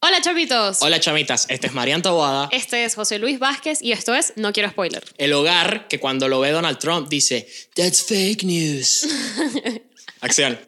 Hola chamitos. Hola chamitas, este es Marian Taboada. Este es José Luis Vázquez y esto es No Quiero Spoiler. El hogar que cuando lo ve Donald Trump dice, That's fake news. Acción.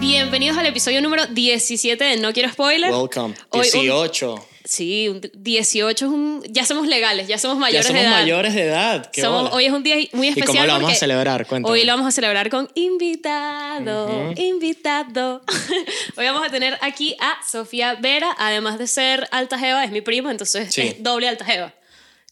Bienvenidos al episodio número 17 de No Quiero Spoiler. Welcome. Hoy un- 18. Sí, un 18 es un... Ya somos legales, ya somos Ya mayores somos de edad. mayores de edad. qué Somos- bola. hoy es un día muy ¿Y especial cómo lo vamos a celebrar? Cuéntame. Hoy lo vamos a celebrar con invitado, invitado. Hoy vamos a tener aquí a Sofía Vera, además de ser alta jeva, es mi prima, entonces Sí. es doble alta jeva,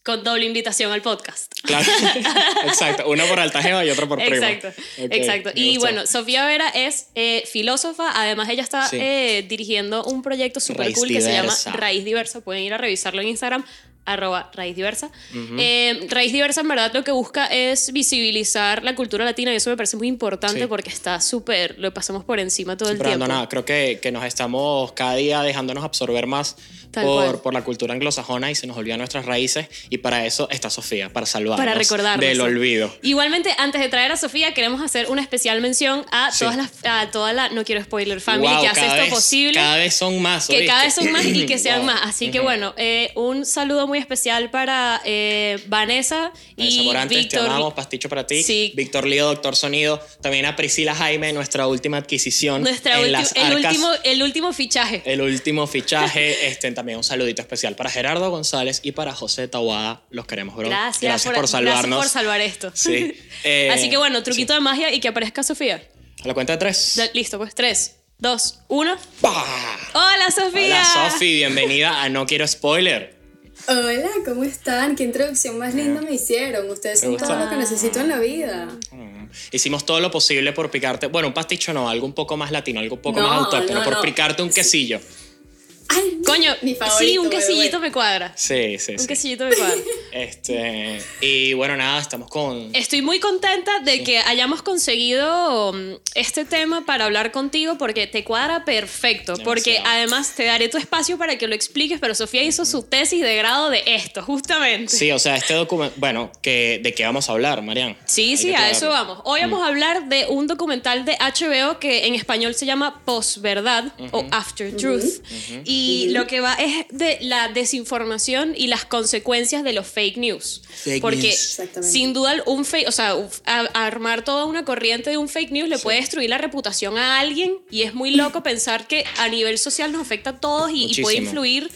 con doble invitación al podcast. Claro. Exacto. Una por altajeva y otra por prima. Exacto, exacto. Y bueno, Sofía Vera es eh, filósofa, además ella está Sí. eh, dirigiendo un proyecto súper cool que se llama. Raíz Diversa, pueden ir a revisarlo en Instagram arroba Raíz Diversa. Eh, Raíz Diversa en verdad lo que busca es visibilizar la cultura latina y eso me parece muy importante Sí. porque está súper, lo pasamos por encima todo el Pero tiempo. nada, creo que, que nos estamos cada día dejándonos absorber más por, por la cultura anglosajona y se nos olvidan nuestras raíces y para eso está Sofía, para salvarnos para recordarnos. del olvido. Igualmente, antes de traer a Sofía, queremos hacer una especial mención a, Sí. todas las, a toda la No Quiero Spoiler Family Wow, que hace esto vez- posible. Cada vez son más. que ¿oíste? cada vez son más y que sean Wow. más. Así que bueno, eh, un saludo muy especial para eh, Vanessa Vanessa y Morantes, te amamos, pasticho para ti. Sí. Víctor Lío, Doctor Sonido. También a Priscila Jaime, nuestra última adquisición. Nuestra en las el, arcas. último, el último fichaje. El último fichaje. este, también un saludito especial para Gerardo González y para José Tawada. Los queremos, bro. Gracias, por, salvarnos. Gracias por salvar esto. Sí. Eh, Así que bueno, truquito de magia y que aparezca Sofía. A la cuenta de tres. Listo, pues tres, dos, uno. ¡Pah! Hola Sofía. Hola, Sofi. Bienvenida a No Quiero Spoiler. Hola, ¿cómo están? Qué introducción más linda me hicieron. Ustedes son todo lo que necesito en la vida. Mm. Hicimos todo lo posible por picarte. Bueno, un pasticho no, algo un poco más latino, algo un poco No, más autóctono. no, por no. picarte un quesillo. Ay, Coño, mi favorito. sí, un quesillito me cuadra. Sí, sí, Un sí. quesillito me cuadra. Este, y bueno, nada, estamos con. Estoy muy contenta de que hayamos conseguido mm, este tema para hablar contigo porque te cuadra perfecto. Porque Demasiado. además te daré tu espacio para que lo expliques, pero Sofía hizo su tesis de grado de esto, justamente. Sí, o sea, este documento. Bueno, que, ¿de qué vamos a hablar, Marian? Sí, Hay sí, a eso vamos. Hoy vamos a hablar de un documental de HBO que en español se llama Posverdad o After Truth. Y lo que va es de la desinformación y las consecuencias de los fake news. Fake Porque news. Sin duda un fake, o sea, a- a armar toda una corriente de un fake news le puede destruir la reputación a alguien y es muy loco pensar que a nivel social nos afecta a todos y, y puede influir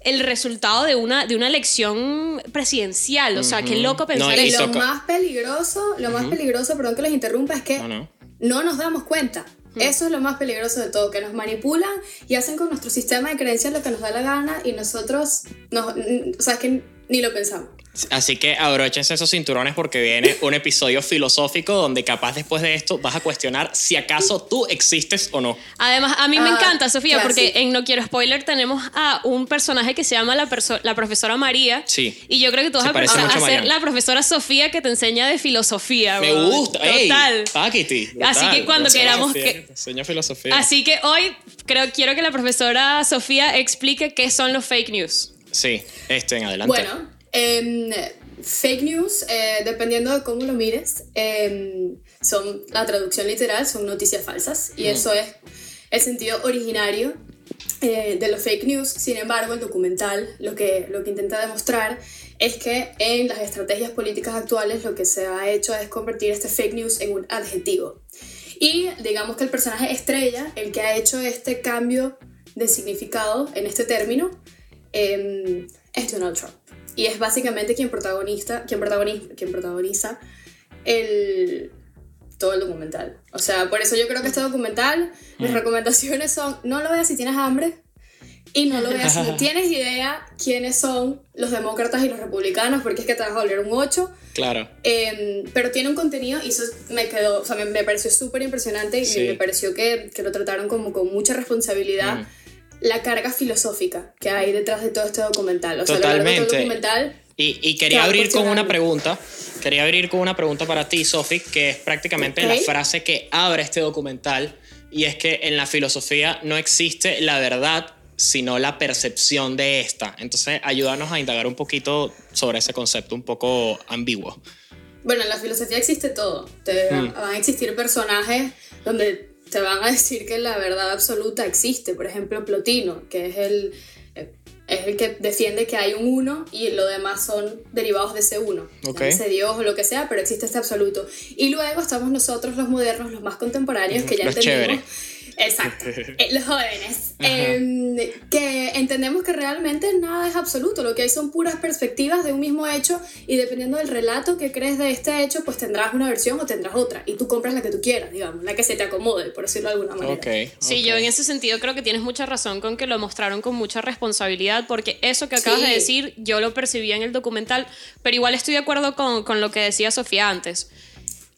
el resultado de una, de una elección presidencial. O sea, qué loco pensar No, y Y eso. lo más peligroso, lo más peligroso, perdón que los interrumpa, es que No, no. no nos damos cuenta. Eso es lo más peligroso de todo, que nos manipulan y hacen con nuestro sistema de creencias lo que nos da la gana y nosotros, nos, o que ni lo pensamos. Así que abróchense esos cinturones porque viene un episodio filosófico donde capaz después de esto vas a cuestionar si acaso tú existes o no. Además, a mí me Ah, encanta, Sofía, claro, porque sí. en No Quiero Spoiler tenemos a un personaje que se llama la, la profesora María. Sí. Y yo creo que tú vas a, parece a- mucho a ser la profesora Sofía que te enseña de filosofía. Me bro. gusta. ey, Total. paquiti, Así que cuando queramos que- enseño filosofía. Así que hoy creo, quiero que la profesora Sofía explique qué son los fake news. Sí, este en adelante. Bueno, em, fake news, eh, dependiendo de cómo lo mires, em, son la traducción literal, son noticias falsas y eso es el sentido originario eh, de los fake news. Sin embargo, el documental lo que, lo que intenta demostrar es que en las estrategias políticas actuales lo que se ha hecho es convertir este fake news en un adjetivo. Y digamos que el personaje estrella, el que ha hecho este cambio de significado en este término, em, es Donald Trump. Y es básicamente quien, protagonista, quien, protagoniza, quien protagoniza el, todo el documental. O sea, por eso yo creo que este documental, mis recomendaciones son, no lo veas si tienes hambre y no lo veas si no tienes idea quiénes son los demócratas y los republicanos, porque es que te vas a volver un 8. Claro. Em, pero tiene un contenido y eso me quedó, o sea, me, me pareció súper impresionante y Sí. me pareció que, que lo trataron como con mucha responsabilidad. Mm. La carga filosófica que hay detrás de todo este documental. O sea, todo Totalmente. documental Y, y quería abrir con una pregunta. Quería abrir con una pregunta para ti, Sofi, que es prácticamente la frase que abre este documental. Y es que en la filosofía no existe la verdad sino la percepción de esta. Entonces, ayúdanos a indagar un poquito sobre ese concepto un poco ambiguo. Bueno, en la filosofía existe todo. Te Mm. van a existir personajes donde te van a decir que la verdad absoluta existe. Por ejemplo, Plotino, que es el, eh, es el que defiende que hay un uno y lo demás son derivados de ese uno. Ok. Llámese Dios o lo que sea, pero existe este absoluto. Y luego estamos nosotros, los modernos, los más contemporáneos, que ya Los entendemos. Exacto, eh, los jóvenes, em, que entendemos que realmente nada es absoluto, lo que hay son puras perspectivas de un mismo hecho y dependiendo del relato que crees de este hecho, pues tendrás una versión o tendrás otra y tú compras la que tú quieras, digamos, la que se te acomode, por decirlo de alguna manera. Ok. Sí, ok. yo en ese sentido creo que tienes mucha razón con que lo mostraron con mucha responsabilidad, porque eso que acabas Sí. de decir, yo lo percibía en el documental, pero igual estoy de acuerdo con, con lo que decía Sofía antes.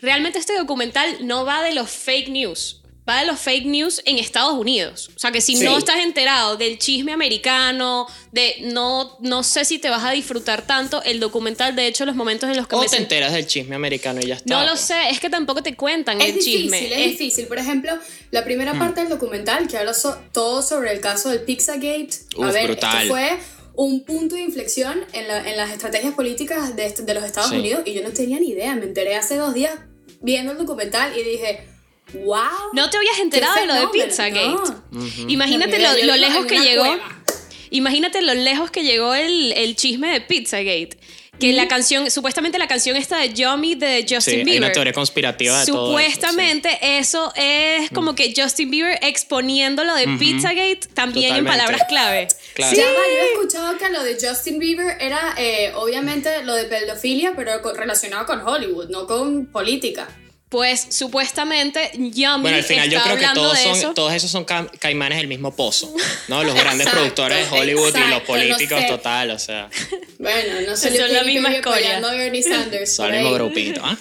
Realmente este documental no va de los fake news, va de los fake news en Estados Unidos. O sea, que si Sí. no estás enterado del chisme americano, de no, no sé si te vas a disfrutar tanto el documental, de hecho, los momentos en los que O te enteras del chisme americano y ya está. No lo sé, es que tampoco te cuentan Es el difícil, chisme. es difícil. Por ejemplo, la primera Hmm. parte del documental que habla so- todo sobre el caso del Pizzagate. a Uf, ver, brutal. esto fue un punto de inflexión en, la- en las estrategias políticas de, de los Estados Sí. Unidos y yo no tenía ni idea. Me enteré hace dos días viendo el documental y dije, wow. No te habías enterado de lo de Pizzagate. no. Imagínate lo, lejos que llegó. cueva. Imagínate lo lejos que llegó el, el chisme de Pizzagate. Que la canción, supuestamente la canción esta de Yummy de Justin Sí, hay Bieber. una teoría conspirativa de todo eso, Supuestamente eso, es como que Justin Bieber exponiendo lo de Pizzagate también en palabras clave. Claro. Ya va, yo he escuchado que lo de Justin Bieber era eh, obviamente lo de pedofilia, pero relacionado con Hollywood, no con política. Pues supuestamente Yummy Bueno, al final yo está creo que hablando todos, de son, eso. todos esos son ca- caimanes del mismo pozo, ¿no? Los grandes Exacto, productores de Hollywood y los políticos, no sé. total, o sea, Bueno, no sé. Son la misma escoria. No Bernie Sanders. son el mismo grupito, ¿ah?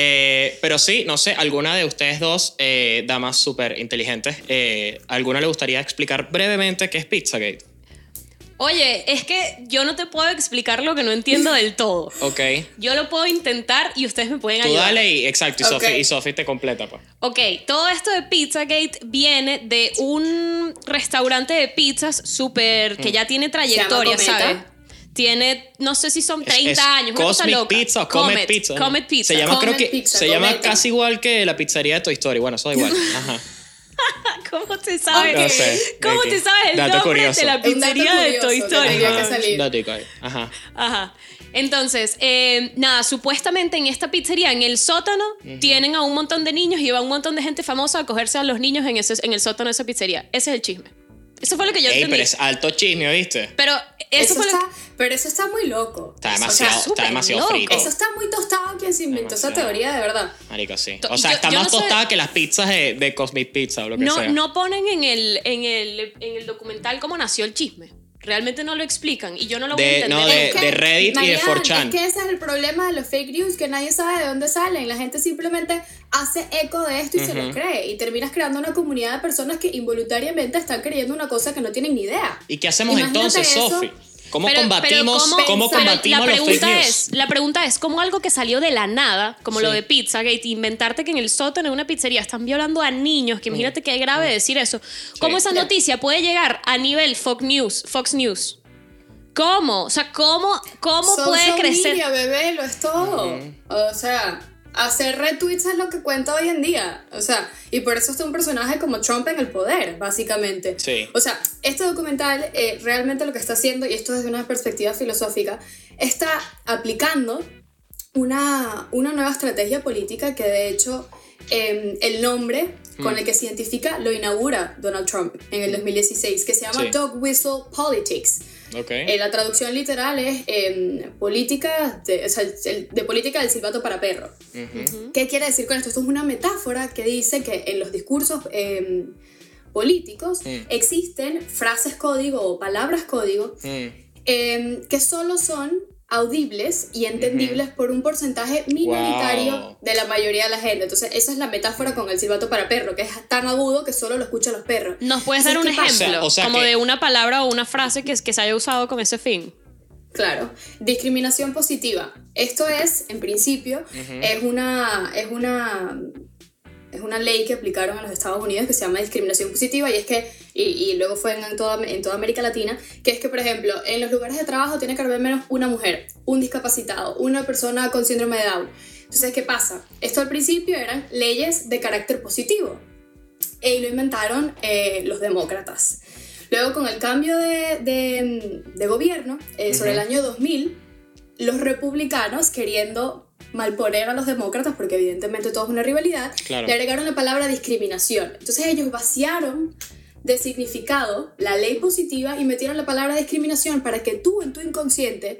Eh, pero sí, no sé, alguna de ustedes dos, eh, damas súper inteligentes, eh, ¿alguna le gustaría explicar brevemente qué es Pizzagate? Oye, es que yo no te puedo explicar lo que no entiendo del todo. Ok. Yo lo puedo intentar y ustedes me pueden Tú ayudar. dale y, exacto, y Ok. Sophie, y Sophie te completa, pues. Ok, todo esto de Pizzagate viene de un restaurante de pizzas súper que ya tiene trayectoria, ¿sabes? Tiene, no sé si son Es- 30 es años, una cosa Cosmic loca. Pizza o Comet, Comet, Pizza. ¿no? Comet Pizza. Se llama, Comet creo que, Pizza, se llama casi igual que la pizzería de Toy Story. Bueno, eso da igual. Ajá. ¿Cómo te sabes? No sé. ¿Cómo te sabes el Dato nombre curioso. de la pizzería de Toy Story? que. Ajá. Ajá. Entonces, eh, nada, supuestamente en esta pizzería, en el sótano, tienen a un montón de niños y va un montón de gente famosa a cogerse a los niños en, ese, en el sótano de esa pizzería. Ese es el chisme. Eso fue lo que yo Ey, entendí. pero es alto chisme, ¿viste? Pero eso, Eso fue lo está, pero eso está muy loco. Está O sea, demasiado, está demasiado loco. frito. Eso está muy tostado quien se inventó esa teoría, de verdad. Marico, sí. O sea, yo- está yo más no tostada que las pizzas de, de Cosmic Pizza o lo que no, sea. no ponen en el, en, el, en el documental cómo nació el chisme. Realmente no lo explican y yo no lo voy De- a entender. no, de- Es que, Reddit y de Marianne, 4chan. Es que ese es el problema de los fake news, que nadie sabe de dónde salen. La gente simplemente hace eco de esto y se lo cree. Y terminas creando una comunidad de personas que involuntariamente están creyendo una cosa que no tienen ni idea. ¿Y qué hacemos Imagínate entonces, eso. ¿Cómo Pero- pero combatimos, ¿cómo- ¿cómo pero combatimos la los fake pregunta news? es, la pregunta es, ¿cómo algo que salió de la nada, como lo Sí. de Pizzagate, inventarte que en el sótano de una pizzería están violando a niños, que imagínate qué grave decir eso, ¿cómo esa Ya. noticia puede llegar a nivel Fox News? Fox News? ¿Cómo? O sea, ¿cómo, cómo puede crecer? media, bebé, lo es todo. O sea, hacer retweets es lo que cuenta hoy en día. O sea, y por eso está un personaje como Trump en el poder, básicamente. Sí. O sea, este documental eh, realmente lo que está haciendo, y esto desde una perspectiva filosófica, está aplicando una, una nueva estrategia política que de hecho eh, el nombre con Mm. el que se identifica lo inaugura Donald Trump en el 2016, que se llama Sí. Dog Whistle Politics. Eh, la traducción literal es em, política, de, o sea, el- de política del silbato para perro. ¿Qué quiere decir con esto? Esto es una metáfora que dice que en los discursos em, políticos Mm. existen frases código o palabras código Mm. em, que solo son audibles y entendibles por un porcentaje minoritario Wow. de la mayoría de la gente. Entonces, esa es la metáfora con el silbato para perro, que es tan agudo que solo lo escuchan los perros. ¿Nos puedes dar un ejemplo? O sea- o sea como que- de una palabra o una frase que, que se haya usado con ese fin. Claro, discriminación positiva. Esto es, en principio, es una, es una es una ley que aplicaron en los Estados Unidos que se llama discriminación positiva y es que, y, y luego fue en toda, en toda América Latina, que es que, por ejemplo, en los lugares de trabajo tiene que haber menos una mujer, un discapacitado, una persona con síndrome de Down. Entonces, ¿qué pasa? Esto al principio eran leyes de carácter positivo y lo inventaron eh, los demócratas. Luego, con el cambio de, de, de gobierno, eh, sobre el año 2000, los republicanos, queriendo malponer a los demócratas, porque evidentemente todo es una rivalidad, Claro. le agregaron la palabra discriminación. Entonces ellos vaciaron de significado la ley positiva y metieron la palabra discriminación para que tú en tu inconsciente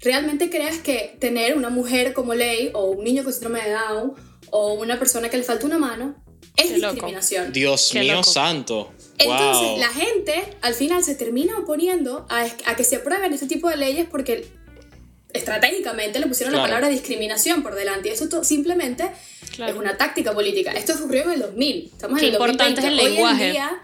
realmente creas que tener una mujer como ley o un niño con síndrome de Down o una persona que le falta una mano es Qué loco. discriminación. Dios Qué mío loco. santo. Entonces, wow. la gente al final se termina oponiendo a, a que se aprueben este tipo de leyes porque estratégicamente le pusieron Claro. la palabra discriminación por delante. Y eso simplemente Claro. es una táctica política. Esto ocurrió en el 2000. Estamos Qué en el importante 2020. es el Hoy en lenguaje. día-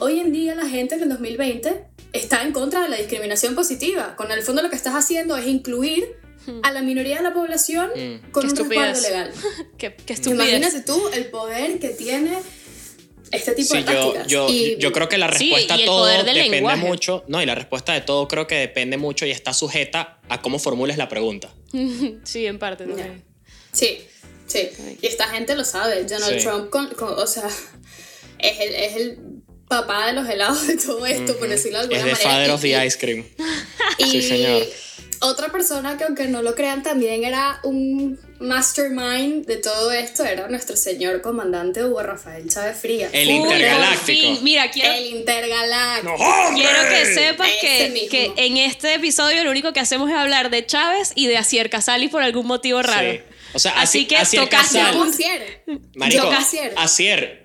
Hoy en día la gente en el 2020 está en contra de la discriminación positiva. Con el fondo lo que estás haciendo es incluir a la minoría de la población Mm. con Qué un respaldo estupidez. legal. Qué, qué estupidez. Imagínate tú el poder que tiene este tipo Sí, de yo, tácticas. yo, Y- yo creo que la Sí, respuesta y a todo depende lenguaje. mucho. No, y la respuesta de todo creo que depende mucho y está sujeta a cómo formules la pregunta. Sí, en parte también. Sí, sí. Y esta gente lo sabe. Donald Sí. Trump, con, con- o sea, es el, es el papá de los helados de todo esto, por decirlo de alguna Es the manera. father Y- of the ice cream. y Sí, señor. Otra persona que aunque no lo crean también era un mastermind de todo esto era nuestro señor comandante Hugo Rafael Chávez Frías. El Uy, por intergaláctico. fin. Mira, quiero, El intergaláctico. quiero que sepas que, que en este episodio lo único que hacemos es hablar de Chávez y de Asier Casali por algún motivo raro. Sí. O sea, Así que Asier tocaste Casal. Yo un- Asier. Marico,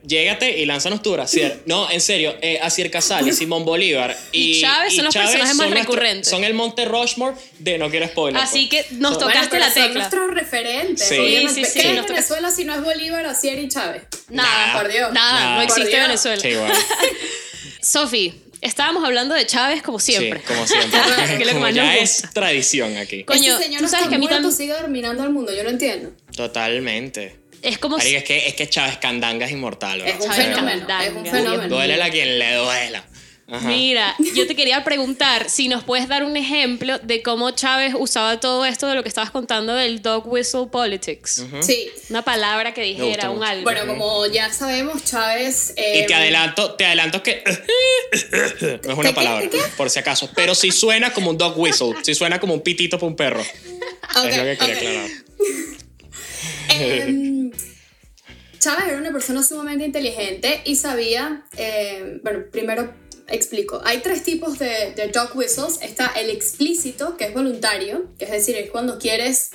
llégate y lánzanos tú, Asier. No, en serio, eh, Asier Casali, Simón Bolívar y, Y Chávez son los personajes más son nuestro- recurrentes. Son el Monte Rushmore de no quiero spoiler. Así pues. que nos Son- tocaste Bueno, la son tecla. nuestros referentes. Sí. obviamente. Sí, sí, sí, ¿Qué es Venezuela si no es Bolívar, Asier y Chávez? Nada, Por Dios. nada, Nada. no existe. Venezuela. Sí, bueno. Sofi, estábamos hablando de Chávez como siempre. Sí, como siempre. Que es lo que más ya nos es tradición aquí. Coño, este señor tú no sabes que a mí muerto, tam- sigue dominando al mundo, yo no entiendo. Totalmente. Es como Marica, si- es que, es que Chávez Candanga es inmortal, Es bro. un Chávez fenómeno, Candanga. es un fenómeno. Duele a quien le duela. Ajá. Mira, yo te quería preguntar si nos puedes dar un ejemplo de cómo Chávez usaba todo esto de lo que estabas contando del dog whistle politics. Sí. Una palabra que dijera, un algo. Bueno, como ya sabemos, Chávez... Y eh, te adelanto, te adelanto que no es ¿De una palabra, por si acaso. Pero sí suena como un dog whistle, sí suena como un pitito para un perro. es lo que quería aclarar. Em, Chávez era una persona sumamente inteligente y sabía, eh, bueno, primero explico, hay tres tipos de, de dog whistles. Está el explícito, que es voluntario, que es decir, es cuando quieres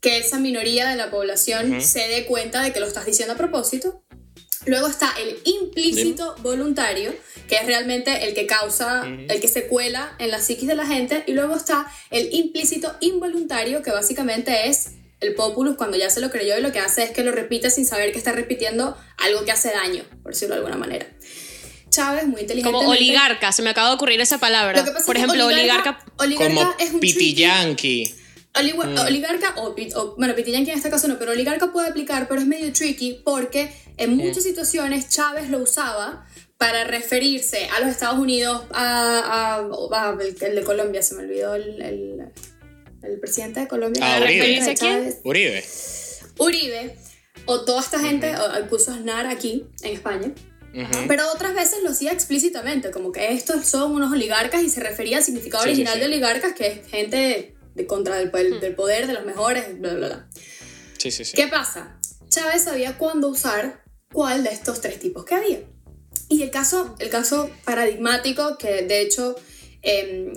que esa minoría de la población se dé cuenta de que lo estás diciendo a propósito. Luego está el implícito voluntario, que es realmente el que causa, el que se cuela en la psiquis de la gente. Y luego está el implícito involuntario, que básicamente es el populus cuando ya se lo creyó y lo que hace es que lo repite sin saber que está repitiendo algo que hace daño, por decirlo de alguna manera. Chávez, muy inteligente. como oligarca, se me acaba de ocurrir esa palabra. Lo que pasa Por es ejemplo, oligarca. oligarca Como es un tricky- pitiyanqui. Oligua- Mm. Oligarca, o, o- bueno, Pitillanqui en este caso no, pero oligarca puede aplicar, pero es medio tricky porque en muchas situaciones Chávez lo usaba para referirse a los Estados Unidos, a, a- a- el, el de Colombia, se me olvidó el, el, el presidente de Colombia. Ah, ¿Para Uribe. ¿Quién? Uribe. Uribe, o toda esta gente, o incluso Aznar aquí en España. Ujú. Pero otras veces lo hacía explícitamente, como que estos son unos oligarcas y se refería al significado Sí, original sí. de oligarcas, que es gente de contra del, del- del poder, de los mejores, bla, bla, bla. Sí, sí, sí. ¿Qué pasa? Chávez sabía cuándo usar cuál de estos tres tipos que había. Y el caso, el caso paradigmático, que de hecho em,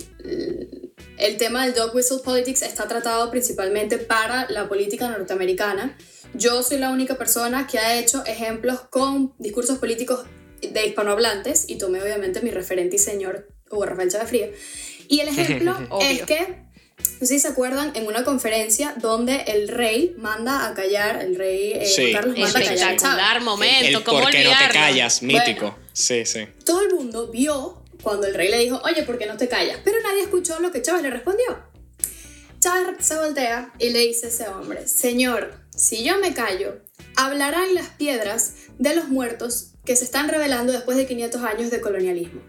el tema del dog whistle politics está tratado principalmente para la política norteamericana. Yo soy la única persona que ha hecho ejemplos con discursos políticos de hispanohablantes y tomé obviamente mi referente y señor Hugo Rafael Chávez Fría. Y el ejemplo es que no sé si se acuerdan en una conferencia donde el rey manda a callar, el rey eh, Sí. Carlos manda a callar. Espectacular momento, el ¿cómo por qué no te callas, mítico. Bueno. Sí, sí. Todo el mundo vio cuando el rey le dijo, oye, ¿por qué no te callas? Pero nadie escuchó lo que Chávez le respondió. Chávez se voltea y le dice a ese hombre, señor, si yo me callo, hablarán las piedras de los muertos que se están revelando después de 500 años de colonialismo.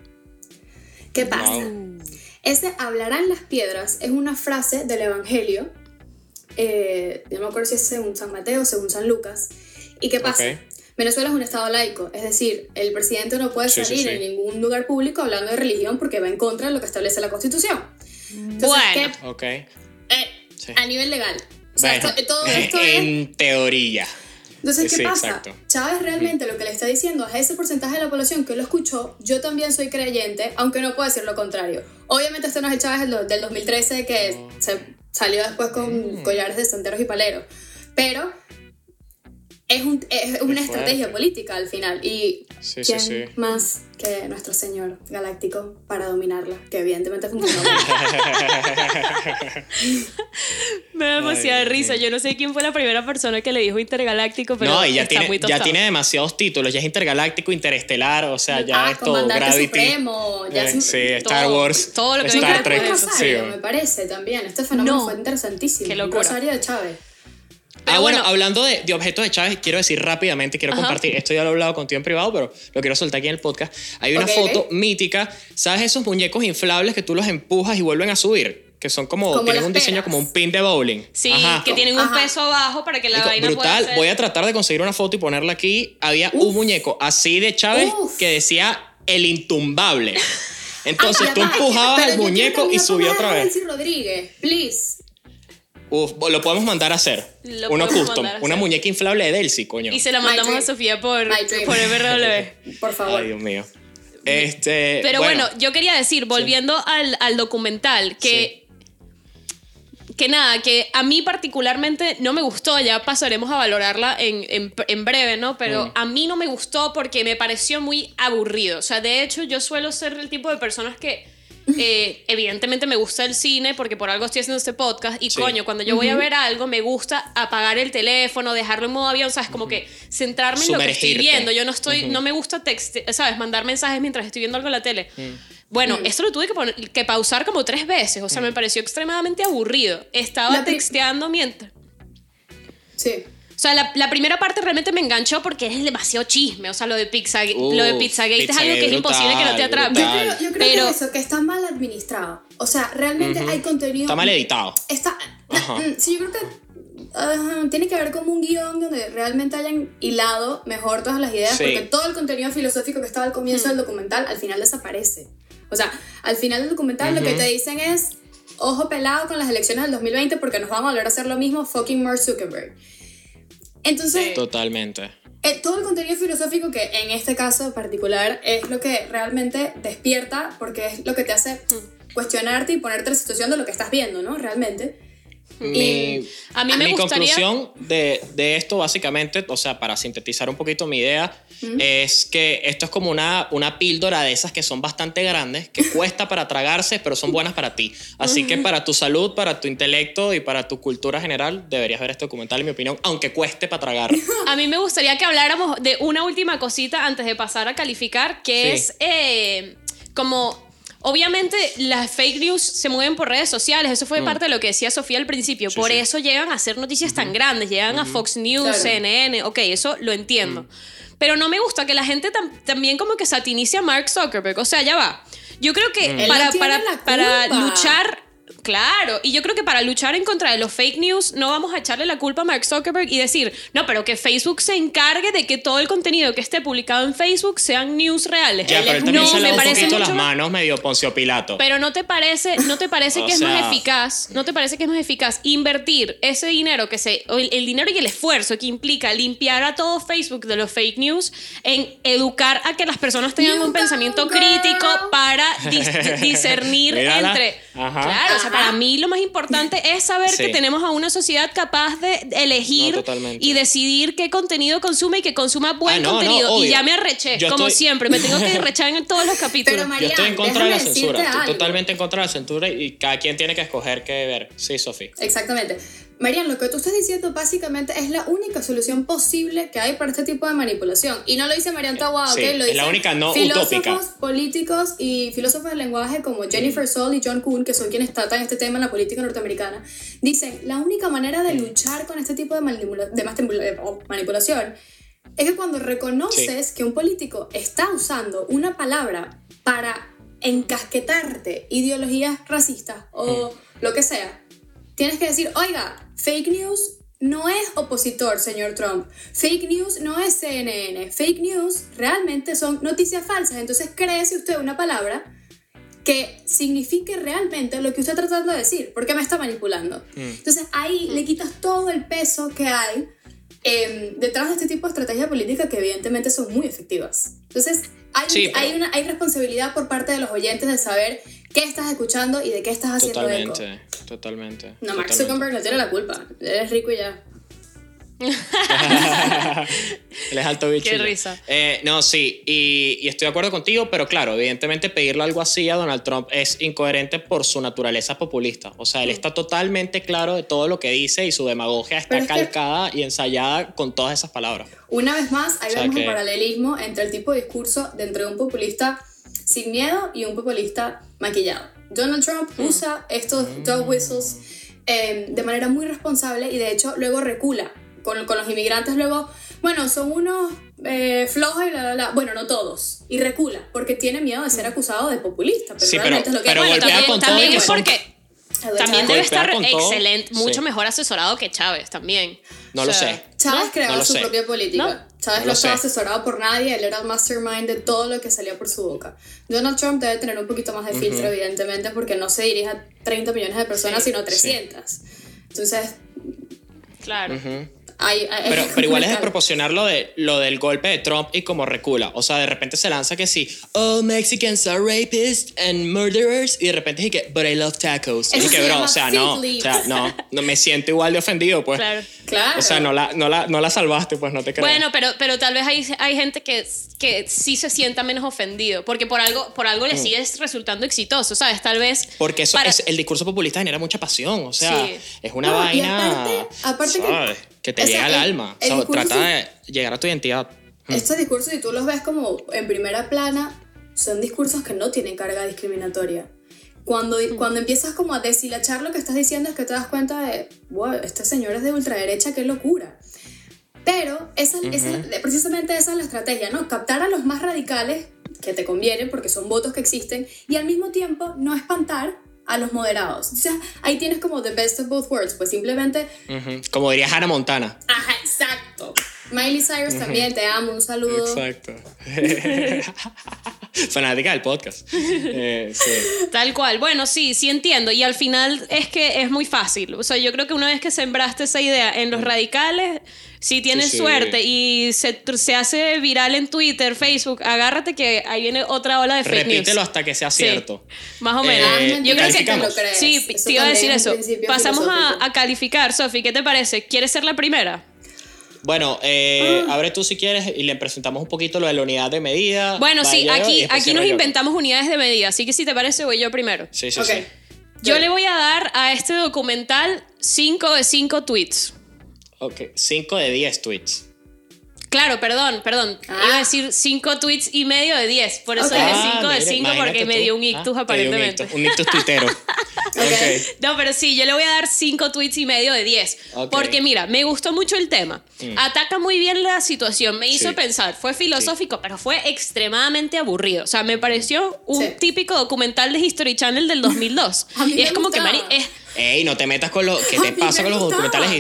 ¿Qué pasa? Wow. Ese hablarán las piedras es una frase del Evangelio, eh, no me acuerdo si es según San Mateo o según San Lucas. ¿Y qué pasa? Ok. Venezuela es un estado laico, es decir, el presidente no puede Sí, sí, salir sí. en ningún lugar público hablando de religión porque va en contra de lo que establece la Constitución. Entonces, Bueno. ¿qué- Ok. eh, Sí. a nivel legal. O sea, Bueno, esto- todo esto es en teoría. entonces, ¿qué Sí, pasa? exacto. Chávez realmente lo que le está diciendo a ese porcentaje de la población que lo escuchó, yo también soy creyente, aunque no puedo decir lo contrario. Obviamente este no es el Chávez del, del 2013 que se salió después Mm. con collares de santeros y paleros, pero es, un- es una estrategia política al final. Y Sí, sí, ¿quién sí. más que nuestro señor galáctico para dominarla? Que evidentemente funcionó. Me da demasiada risa. Yo no sé quién fue la primera persona que le dijo intergaláctico, pero no, y ya está tiene, muy ya tiene demasiados títulos. Ya es intergaláctico, interestelar, o sea, ya ah, es todo Gravity. supremo, ya Eh, se- sí, Star todo- Wars. todo lo que Star Trek. sí, rosario, me parece también. Este fenómeno No. fue interesantísimo. Qué locura. rosario de Chávez. Ah, Pero bueno, bueno. hablando de, de objetos de Chávez, quiero decir rápidamente, quiero Ajá. compartir, esto ya lo he hablado contigo en privado, pero lo quiero soltar aquí en el podcast. Hay una Ok, foto ok. mítica, ¿sabes esos muñecos inflables que tú los empujas y vuelven a subir? Que son como, Como tienen un diseño como un pin de bowling. Sí, Ajá. que tienen un Ajá. peso abajo para que la Marico, vaina pueda brutal. hacer- Voy a tratar de conseguir una foto y ponerla aquí. Había un Uf. muñeco así de Chávez Uf. que decía el intumbable. Entonces Ay, tú empujabas Pero al muñeco y subía otra vez. Nancy Rodríguez, please. Uf, lo podemos mandar a hacer. Lo Uno custom. Una hacer. muñeca inflable de Delcy, coño. Y se la mandamos a. Sofía por, por MRW. Por favor. Ay, Dios mío. Este, Pero bueno, yo quería decir, volviendo al, al documental, que, que nada, que a mí particularmente no me gustó, ya pasaremos a valorarla en, en- en breve, ¿no? Pero Mm. a mí no me gustó porque me pareció muy aburrido. O sea, de hecho yo suelo ser el tipo de personas que... eh, evidentemente me gusta el cine porque por algo estoy haciendo este podcast y Sí. coño, cuando yo voy a ver algo me gusta apagar el teléfono, dejarlo en modo avión, sabes, como que centrarme en lo que estoy viendo. Yo no estoy, no me gusta text, sabes, mandar mensajes mientras estoy viendo algo en la tele. Mm. Bueno, esto lo tuve que, poner- que pausar como tres veces, o sea, Mm. me pareció extremadamente aburrido. Estaba texteando mientras... Sí. O sea, la, la primera parte realmente me enganchó porque es demasiado chisme. O sea, lo de, pizza, Uf, lo de Pizzagate es algo que es Pizzagate imposible que no te brutal, atrape. Yo brutal. creo, yo creo Pero- que eso, que está mal administrado. O sea, realmente hay contenido. Está mal editado. Está. Ajá. mm, Sí, yo creo que. ajá, tiene que haber como un guion donde realmente hayan hilado mejor todas las ideas, Sí. porque todo el contenido filosófico que estaba al comienzo Hmm. del documental al final desaparece. O sea, al final del documental lo que te dicen es: ojo pelado con las elecciones del 2020 porque nos vamos a volver a hacer lo mismo, fucking Mark Zuckerberg. Entonces, Totalmente. eh, todo el contenido filosófico que en este caso particular es lo que realmente despierta porque es lo que te hace cuestionarte y ponerte en la situación de lo que estás viendo, ¿no? Realmente. Mi, a mí me mi gustaría- conclusión de, de esto, básicamente, o sea, para sintetizar un poquito mi idea, es que esto es como una, una píldora de esas que son bastante grandes, que cuesta para tragarse, pero son buenas para ti. Así que para tu salud, para tu intelecto y para tu cultura general, deberías ver este documental, en mi opinión, aunque cueste para tragar. A mí me gustaría que habláramos de una última cosita antes de pasar a calificar, que Sí. es eh, como... Obviamente las fake news se mueven por redes sociales, eso fue parte de lo que decía Sofía al principio, Mm. Sí, por sí. eso llegan a ser noticias tan grandes, llegan a Fox News, Claro. CNN, ok, eso lo entiendo. Mm. Pero no me gusta que la gente tam- también como que satinice a Mark Zuckerberg, o sea, ya va. Yo creo que Mm. Para, para, para luchar Claro, y yo creo que para luchar en contra de los fake news no vamos a echarle la culpa a Mark Zuckerberg y decir, no, pero que Facebook se encargue de que todo el contenido que esté publicado en Facebook sean news reales. ya, pero es él también no, se me un parece poquito mucho las manos medio Poncio Pilato. Pero no te parece, no te parece que es más eficaz, no te parece que es más eficaz invertir ese dinero que se, o el, el dinero y el esfuerzo que implica limpiar a todo Facebook de los fake news en educar a que las personas tengan You un pensamiento girl. crítico para dis- discernir Mírala. entre. Ajá. Claro, o sea, para mí lo más importante es saber Sí. que tenemos a una sociedad capaz de elegir No, y decidir qué contenido consume y que consuma buen Ah, no, no, contenido. y ya me arreché, Yo como estoy- siempre, me tengo que arrechar en todos los capítulos. Pero, Yo estoy en contra de la censura. Estoy totalmente en contra de la censura y cada quien tiene que escoger qué ver. Sí, Sofía. Exactamente. Marian, lo que tú estás diciendo básicamente es la única solución posible que hay para este tipo de manipulación. Y no lo dice Marian Tawada, Sí, ¿ok? Lo es dice la única no filósofos utópica. políticos y filósofos del lenguaje como Jennifer Sol y John Kuhn, que son quienes tratan este tema en la política norteamericana, dicen, la única manera de luchar con este tipo de, manipula- de eh, oh, manipulación es que cuando reconoces que un político está usando una palabra para encasquetarte ideologías racistas o lo que sea, tienes que decir, oiga, fake news no es opositor, señor Trump. Fake news no es CNN. Fake news realmente son noticias falsas. Entonces créese usted una palabra que signifique realmente lo que usted está tratando de decir, porque me está manipulando. Entonces ahí le quitas todo el peso que hay em, detrás de este tipo de estrategia política que evidentemente son muy efectivas. Entonces hay, Sí, pero- hay, una, hay responsabilidad por parte de los oyentes de saber qué estás escuchando y de qué estás haciendo eco. Totalmente, totalmente. No, Mark totalmente. Zuckerberg no tiene la culpa. Él es rico y ya. Él es alto bicho. Qué risa. Eh, no, sí, y, y estoy de acuerdo contigo, pero claro, evidentemente pedirle algo así a Donald Trump es incoherente por su naturaleza populista. O sea, él está totalmente claro de todo lo que dice y su demagogia está es que- calcada y ensayada con todas esas palabras. Una vez más, ahí O sea vemos que- el paralelismo entre el tipo de discurso de entre un populista sin miedo y un populista maquillado. Donald Trump Hmm. usa estos dog whistles eh, de manera muy responsable y de hecho luego recula con, con los inmigrantes. Luego, bueno, son unos eh, flojos y bla, bla, bla. Bueno, no todos. Y recula porque tiene miedo de ser acusado de populista. Pero Sí, pero- es lo que pero Bueno, golpea también, con todo también y que es porque también debe estar excelente, sí. mucho mejor asesorado que Chávez también. No O lo sé. Chávez ¿no? creaba No lo su sé. propia política. No. Chávez No no, lo estaba asesorado por nadie, él era el mastermind de todo lo que salía por su boca. Donald Trump debe tener un poquito más de filtro, evidentemente, porque no se dirige a 30 millones de personas, Sí. sino 300. Entonces, Claro. Hay, hay- Pero, pero igual es desproporcionar lo, de, lo del golpe de Trump y como recula. O sea, de repente se lanza que sí, all Mexicans are rapists and murderers. Y de repente es que, but I love tacos. Y que, bro, o sea, no. O sea, no, no me siento igual de ofendido, pues. Claro. Claro. O sea, no la, no, la, no la salvaste, pues no te creo. Bueno, pero, pero tal vez hay, hay gente que, que sí se sienta menos ofendido, porque por algo, por algo le Mm. sigues resultando exitoso, ¿sabes? Tal vez... Porque eso para- es, el discurso populista genera mucha pasión. O sea, Sí. es una No, y vaina. aparte- aparte que- ¿sabes? que, te o sea, llega al el- alma. el o sea, discurso trata de llegar a tu identidad. Estos discursos, si tú los ves como en primera plana, son discursos que no tienen carga discriminatoria. Cuando, cuando empiezas como a deshilachar lo que estás diciendo es que te das cuenta de, wow, este señor es de ultraderecha, qué locura. Pero esa, esa- precisamente esa es la estrategia, ¿no? Captar a los más radicales, que te convienen porque son votos que existen, y al mismo tiempo no espantar a los moderados. O sea, ahí tienes como the best of both worlds, pues simplemente. Como diría Hannah Montana. Ajá, exacto. Miley Cyrus también, te amo, un saludo. Exacto. Fanática del podcast. Eh, sí. Tal cual. Bueno, sí, sí entiendo. Y al final es que es muy fácil. O sea, yo creo que una vez que sembraste esa idea en los radicales, si tienes Mm. Sí, sí. suerte y se, se hace viral en Twitter, Facebook, agárrate que ahí viene otra ola de fake news. Repítelo hasta que sea Sí, cierto. más o Eh, menos. Ah, yo creo que lo crees. Sí, Eso te iba a decir eso. Pasamos a, a calificar, Sofi. ¿Qué te parece? ¿Quieres ser la primera? Bueno, eh, Ah. abre tú si quieres y le presentamos un poquito lo de la unidad de medida. Bueno, sí, yo aquí, aquí nos yo. inventamos unidades de medida. Así que si te parece, voy yo primero. Sí, sí, sí. Yo le voy a dar a este documental 5 de 5 tweets. Ok, 5 de 10 tweets. Claro, perdón, perdón. Ah. Iba a decir 5 tweets y medio de 10. Por eso dije Ah, 5 de 5 porque me tú. dio un Ah, ictus aparentemente. ictus, Un ictus tuitero. ok. No, pero sí, yo le voy a dar 5 tweets y medio de 10. Ok. Porque mira, me gustó mucho el tema. Ataca muy bien la situación. Me hizo Sí. pensar. Fue filosófico, pero fue extremadamente aburrido. O sea, me pareció un Sí. típico documental de History Channel del 2002. A mí y es como que. Mari, es, Ey, no te metas con lo ¿Qué te pasa con los gustaba. documentales de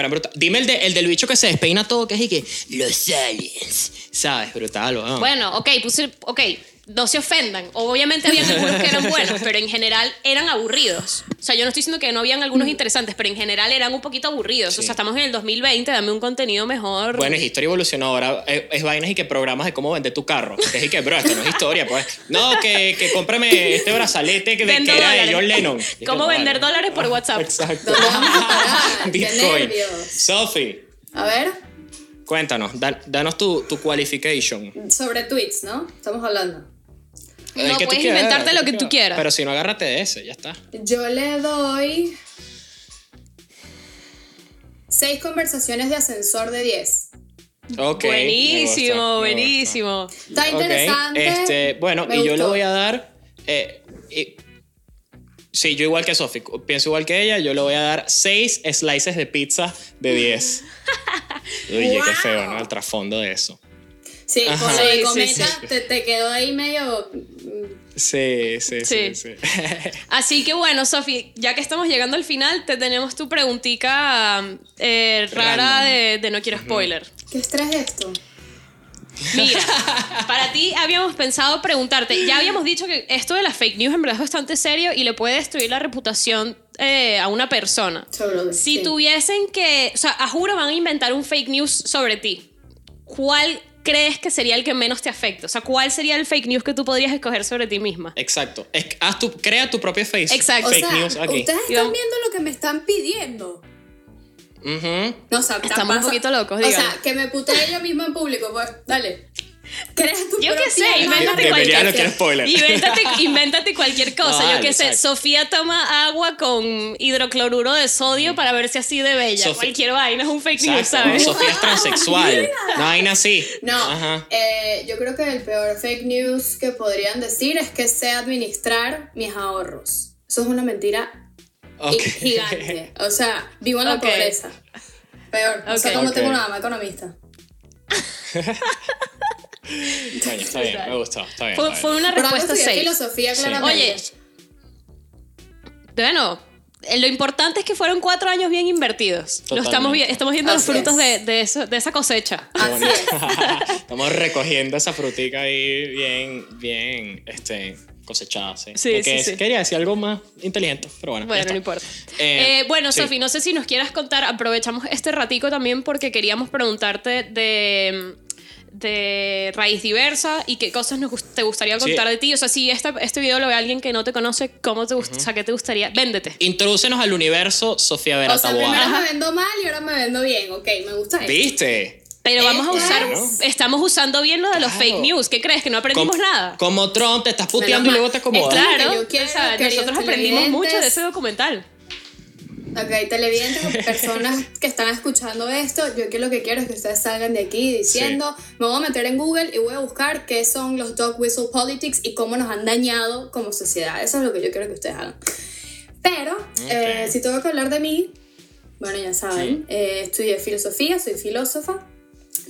era brutal. Dime el, de- el del bicho que se despeina todo, que es y que los aliens. ¿Sabes? Brutal, weón. Bueno, ok, puse, ok, no se ofendan. Obviamente habían algunos que eran buenos, pero en general eran aburridos. O sea, yo no estoy diciendo que no habían algunos interesantes, pero en general eran un poquito aburridos. O Sí. sea, estamos en el 2020, dame un contenido mejor. Bueno, es historia evolucionó ahora. Es, es vainas y que programas de cómo vender tu carro. Es y que, bro, esto no es historia, pues. No, que, que cómprame este brazalete que, de, que era de. John Lennon. Es ¿Cómo no, vender vale. dólares por WhatsApp? Exacto. ¿Dónde vamos a parar? ¡Qué Bitcoin. Sophie, A ver, cuéntanos, da- danos tu, tu qualification. sobre tweets, ¿no? Estamos hablando. El No, que tú puedes quieras, inventarte lo que tú quieras. Pero si no, agárrate de ese, ya está. Yo le doy. seis conversaciones de ascensor de 10. Ok, me buenísimo, gusta, me gusta. buenísimo. Está interesante. Este, bueno, Me y yo le voy a dar. eh, y- sí, yo igual que Sofi, pienso igual que ella, yo le voy a dar 6 slices de pizza de 10. Oye, qué feo, ¿no? El trasfondo de eso. Sí, Ajá. por lo de Sí, sí, cometa sí. Te, te quedó ahí medio. Sí, sí, sí. Sí. sí. Así que bueno, Sofi, ya que estamos llegando al final, te tenemos tu preguntita eh, rara de, de no quiero spoiler. ¿Qué estrés es esto? Mira, para ti habíamos pensado preguntarte, ya habíamos dicho que esto de las fake news en verdad es bastante serio y le puede destruir la reputación eh, a una persona. Totally, Si sí. tuviesen que, o sea, a juro van a inventar un fake news sobre ti, ¿cuál crees que sería el que menos te afecta? O sea, ¿cuál sería el fake news que tú podrías escoger sobre ti misma? Exacto. Es haz tu, crea tu propio face. Exacto. O sea, news aquí. ustedes están viendo lo que me están pidiendo. Ujú. No, o sea, Estamos un poquito locos, O dígame. sea, que me putee yo misma en público, pues, dale. Crea tu Yo qué sé, invéntate cualquier no quiero spoiler. Invéntate, invéntate cualquier cosa. No, Yo qué sé. Sofía toma agua con hidrocloruro de sodio para verse así de bella. Sofía- Cualquier vaina es un fake news. ¿sabes? Sofía es transexual. No vaina así. No, Ajá. eh, yo creo que el peor fake news que podrían decir es que sé administrar mis ahorros. Eso es una mentira gigante. O sea, vivo en la Ok. pobreza. Peor. O sea, Ok. como Ok. tengo una mamá economista. Coño, está bien, me gustó. Está bien. Fue, está fue bien. una respuesta 6. filosofía, claramente. Oye, bueno, eh, lo importante es que fueron cuatro años bien invertidos. Lo estamos, vi- estamos viendo los frutos de, es. de eso- de esa cosecha. Qué bonito. Estamos recogiendo esa frutica ahí bien, bien, este, cosechada, sí. Sí, Porque sí, es- sí. Quería decir algo más inteligente, pero bueno. ya Bueno, está. no importa. Eh, Eh, bueno, sí. Sofi, no sé si nos quieras contar, aprovechamos este ratico también porque queríamos preguntarte de, de Raíz Diversa y qué cosas nos te gustaría Sí. contar de ti. O sea, si esta- este video lo ve alguien que no te conoce, ¿cómo te gusta? O sea, ¿qué te gustaría? Véndete. Introdúcenos al universo Sofía O Vera sea, Taboada. primero me vendo mal y ahora me vendo bien. Ok, me gusta eso. ¿Viste? Pero vamos a usar, Claro. estamos usando bien lo de los fake news. ¿Qué crees? ¿Que no aprendimos Com- nada? Como Trump, te estás puteando y luego te acomodas. Claro. Que yo quiero, o sea, nosotros aprendimos mucho de ese documental. Ok, televidentes o personas que están escuchando esto, yo que lo que quiero es que ustedes salgan de aquí diciendo, me voy a meter en Google y voy a buscar qué son los dog whistle politics y cómo nos han dañado como sociedad. Eso es lo que yo quiero que ustedes hagan. Pero, eh, si tengo que hablar de mí, bueno, ya saben, eh, estudié filosofía, soy filósofa,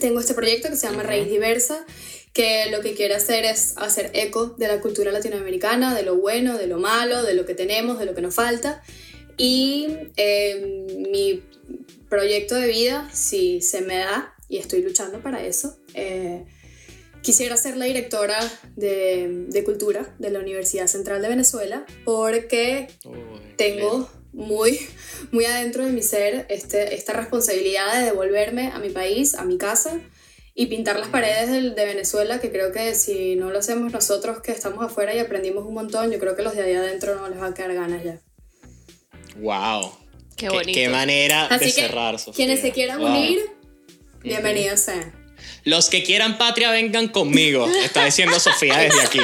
tengo este proyecto que se llama Raíz Diversa, que lo que quiere hacer es hacer eco de la cultura latinoamericana, de lo bueno, de lo malo, de lo que tenemos, de lo que nos falta. Y eh, mi proyecto de vida, si se me da, y estoy luchando para eso, eh, quisiera ser la directora de, de cultura de la Universidad Central de Venezuela porque Uy, tengo muy, muy adentro de mi ser este, esta responsabilidad de devolverme a mi país, a mi casa y pintar las paredes del- de, Venezuela, que creo que si no lo hacemos nosotros que estamos afuera y aprendimos un montón, yo creo que los de allá adentro no les va a quedar ganas ya. Wow. Qué bonito. Qué manera de Así que cerrar, Sofía. quienes se quieran Wow. unir, bienvenidos sean. Los que quieran patria vengan conmigo, está diciendo Sofía desde aquí.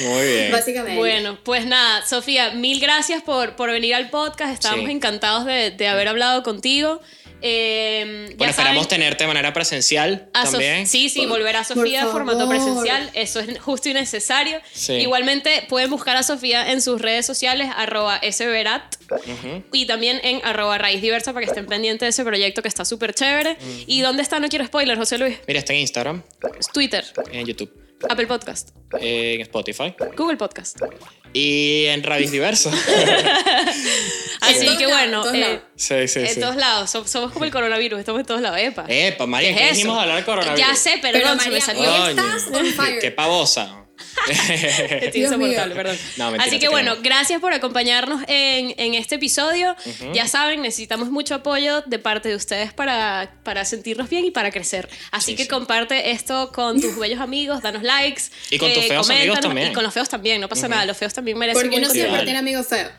Muy bien. Básicamente. Bueno, pues nada, Sofía, mil gracias por, por venir al podcast. Estábamos Sí. encantados de, de haber hablado contigo. Eh, Bueno, esperamos saben, tenerte de manera presencial también. Sí, sí, Por- volver a Sofía en formato presencial. Eso es justo y necesario. Sí. Igualmente pueden buscar a Sofía en sus redes sociales, arroba sverat. Ujú. Y también en arroba raíz diversa para que estén pendientes de ese proyecto que está súper chévere. ¿Y dónde está? No quiero spoiler, José Luis. Mira, está en Instagram, Twitter, en YouTube, Apple Podcast, en Spotify Google Podcast. y en Ravis Diversa. Así que lados, bueno, todos eh, lados. sí, sí, en sí. todos lados. Som- Somos como el coronavirus, estamos en todos lados. Epa. Epa, María, ¿Qué ¿qué es dijimos eso? hablar del coronavirus? Ya sé, Pero se María, me salió. hoy estás on fire. Qué pavosa. Estoy insoportable, perdón. No, mentira, Así que bueno, gracias por acompañarnos en, en este episodio. Ya saben, necesitamos mucho apoyo de parte de ustedes para, para sentirnos bien y para crecer. Así Sí, que sí. comparte esto con tus bellos amigos, danos likes. eh, Y con tus feos amigos también. Y con los feos también, no pasa nada, los feos también merecen Porque un no siempre Vale. tiene amigos feos.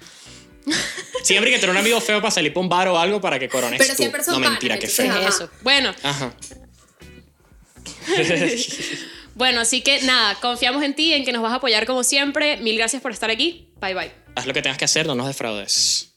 Siempre hay que tener un amigo feo para salir por un bar o algo para que corones Pero tú. siempre son No, mentira, entonces, feo. Eso. Bueno, Ajá. bueno, así que nada, confiamos en ti, en que nos vas a apoyar como siempre. Mil gracias por estar aquí. Bye bye. Haz lo que tengas que hacer, no nos defraudes.